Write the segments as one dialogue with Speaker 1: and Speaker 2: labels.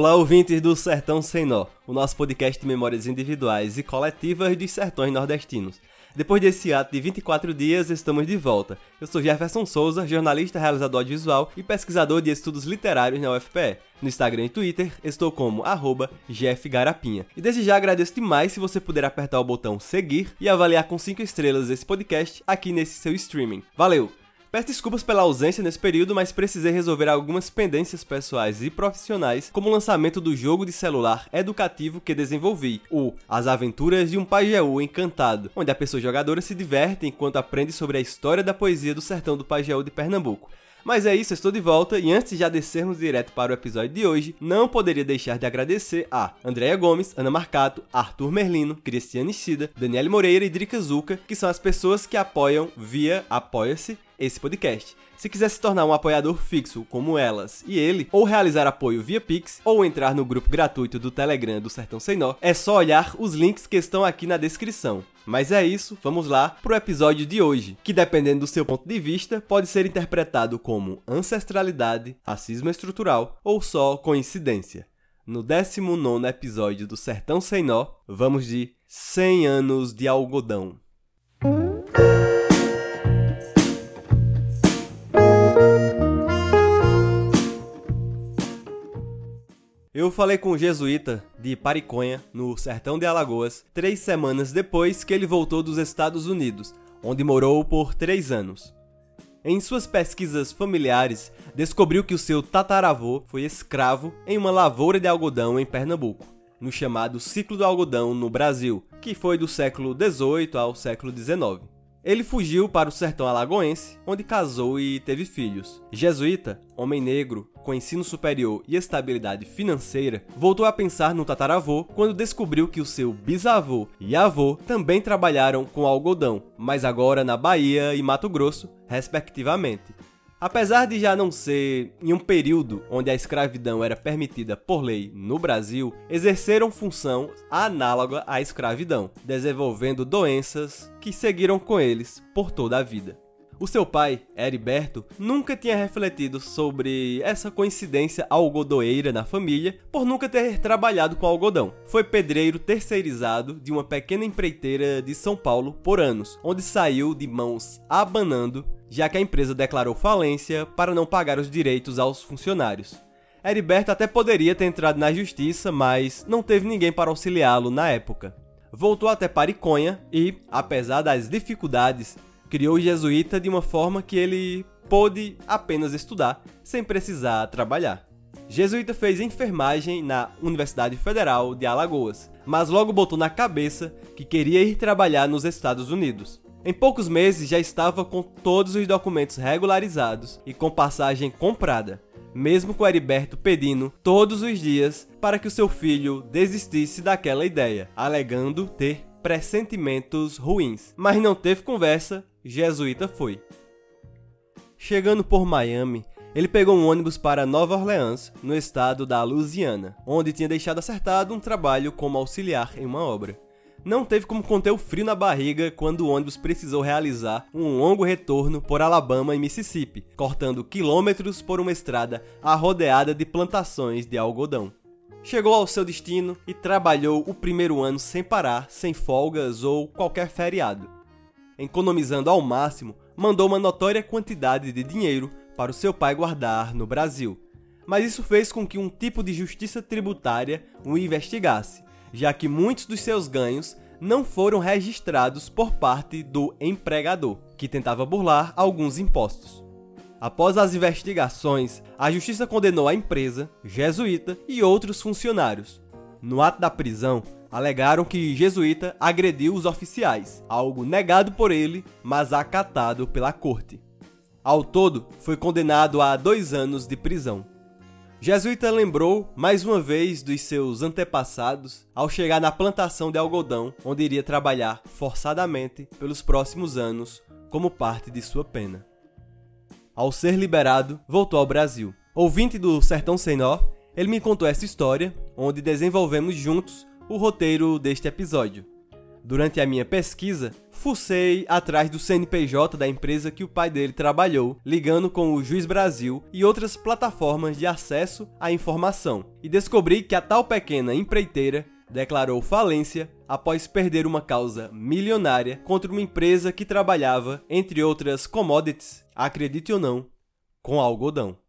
Speaker 1: Olá, ouvintes do Sertão Sem Nó, o nosso podcast de memórias individuais e coletivas dos sertões nordestinos. Depois desse ato de 24 dias, estamos de volta. Eu sou Jefferson Souza, jornalista, realizador audiovisual e pesquisador de estudos literários na UFPE. No Instagram e Twitter, estou como arroba jfgarapinha. E desde já agradeço demais se você puder apertar o botão seguir e avaliar com 5 estrelas esse podcast aqui nesse seu streaming. Valeu! Peço desculpas pela ausência nesse período, mas precisei resolver algumas pendências pessoais e profissionais, como o lançamento do jogo de celular educativo que desenvolvi, o As Aventuras de um Pajeú Encantado, onde a pessoa jogadora se diverte enquanto aprende sobre a história da poesia do sertão do Pajeú de Pernambuco. Mas é isso, estou de volta e antes de já descermos direto para o episódio de hoje, não poderia deixar de agradecer a Andréia Gomes, Ana Marcato, Arthur Merlino, Cristiane Sida, Daniele Moreira e Drica Zuca, que são as pessoas que apoiam via Apoia-se esse podcast. Se quiser se tornar um apoiador fixo como elas e ele, ou realizar apoio via Pix, ou entrar no grupo gratuito do Telegram do Sertão Sem Nó, é só olhar os links que estão aqui na descrição. Mas é isso, vamos lá pro episódio de hoje, que dependendo do seu ponto de vista, pode ser interpretado como ancestralidade, racismo estrutural ou só coincidência. No 19 episódio do Sertão Sem Nó, vamos de 100 anos de algodão. Eu falei com o jesuíta de Pariconha, no sertão de Alagoas, três semanas depois que ele voltou dos Estados Unidos, onde morou por três anos. Em suas pesquisas familiares, descobriu que o seu tataravô foi escravo em uma lavoura de algodão em Pernambuco, no chamado ciclo do algodão no Brasil, que foi do século XVIII ao século XIX. Ele fugiu para o sertão alagoense, onde casou e teve filhos. Jesuíta, homem negro, com ensino superior e estabilidade financeira, voltou a pensar no tataravô quando descobriu que o seu bisavô e avô também trabalharam com algodão, mas agora na Bahia e Mato Grosso, respectivamente. Apesar de já não ser em um período onde a escravidão era permitida por lei no Brasil, exerceram função análoga à escravidão, desenvolvendo doenças que seguiram com eles por toda a vida. O seu pai, Heriberto, nunca tinha refletido sobre essa coincidência algodoeira na família por nunca ter trabalhado com algodão. Foi pedreiro terceirizado de uma pequena empreiteira de São Paulo por anos, onde saiu de mãos abanando já que a empresa declarou falência para não pagar os direitos aos funcionários. Heriberto até poderia ter entrado na justiça, mas não teve ninguém para auxiliá-lo na época. Voltou até Pariconha e, apesar das dificuldades, criou o jesuíta de uma forma que ele pôde apenas estudar, sem precisar trabalhar. Jesuíta fez enfermagem na Universidade Federal de Alagoas, mas logo botou na cabeça que queria ir trabalhar nos Estados Unidos. Em poucos meses já estava com todos os documentos regularizados e com passagem comprada, mesmo com Heriberto pedindo todos os dias para que o seu filho desistisse daquela ideia, alegando ter pressentimentos ruins. Mas não teve conversa, Jesuíta foi. Chegando por Miami, ele pegou um ônibus para Nova Orleans, no estado da Louisiana, onde tinha deixado acertado um trabalho como auxiliar em uma obra não teve como conter o frio na barriga quando o ônibus precisou realizar um longo retorno por Alabama e Mississippi, cortando quilômetros por uma estrada arrodeada de plantações de algodão. Chegou ao seu destino e trabalhou o primeiro ano sem parar, sem folgas ou qualquer feriado. Economizando ao máximo, mandou uma notória quantidade de dinheiro para o seu pai guardar no Brasil. Mas isso fez com que um tipo de justiça tributária o investigasse já que muitos dos seus ganhos não foram registrados por parte do empregador, que tentava burlar alguns impostos. Após as investigações, a justiça condenou a empresa, Jesuíta e outros funcionários. No ato da prisão, alegaram que Jesuíta agrediu os oficiais, algo negado por ele, mas acatado pela corte. Ao todo, foi condenado a dois anos de prisão. Jesuíta lembrou mais uma vez dos seus antepassados ao chegar na plantação de algodão, onde iria trabalhar forçadamente pelos próximos anos como parte de sua pena. Ao ser liberado, voltou ao Brasil. Ouvinte do Sertão Nó, ele me contou essa história, onde desenvolvemos juntos o roteiro deste episódio. Durante a minha pesquisa, fucei atrás do CNPJ da empresa que o pai dele trabalhou, ligando com o Juiz Brasil e outras plataformas de acesso à informação, e descobri que a tal pequena empreiteira declarou falência após perder uma causa milionária contra uma empresa que trabalhava, entre outras commodities, acredite ou não, com algodão.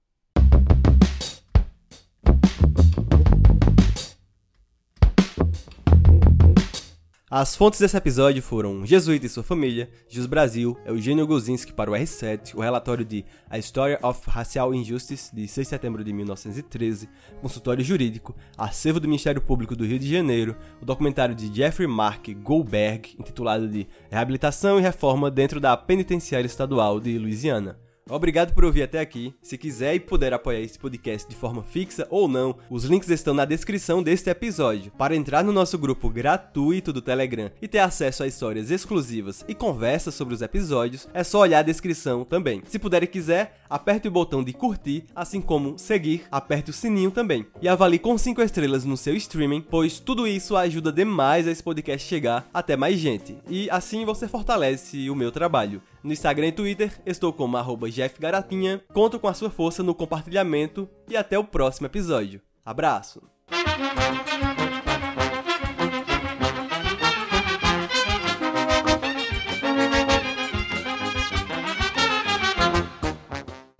Speaker 1: As fontes desse episódio foram Jesuíta e sua família, Jus Brasil, Eugênio Gozinski para o R7, o relatório de A Story of Racial Injustice, de 6 de setembro de 1913, consultório jurídico, acervo do Ministério Público do Rio de Janeiro, o documentário de Jeffrey Mark Goldberg, intitulado de Reabilitação e Reforma dentro da Penitenciária Estadual de Louisiana. Obrigado por ouvir até aqui. Se quiser e puder apoiar esse podcast de forma fixa ou não, os links estão na descrição deste episódio. Para entrar no nosso grupo gratuito do Telegram e ter acesso a histórias exclusivas e conversas sobre os episódios, é só olhar a descrição também. Se puder e quiser, aperte o botão de curtir, assim como seguir, aperte o sininho também. E avalie com 5 estrelas no seu streaming, pois tudo isso ajuda demais a esse podcast chegar até mais gente. E assim você fortalece o meu trabalho. No Instagram e Twitter, estou como arroba jeffgaratinha. Conto com a sua força no compartilhamento e até o próximo episódio. Abraço!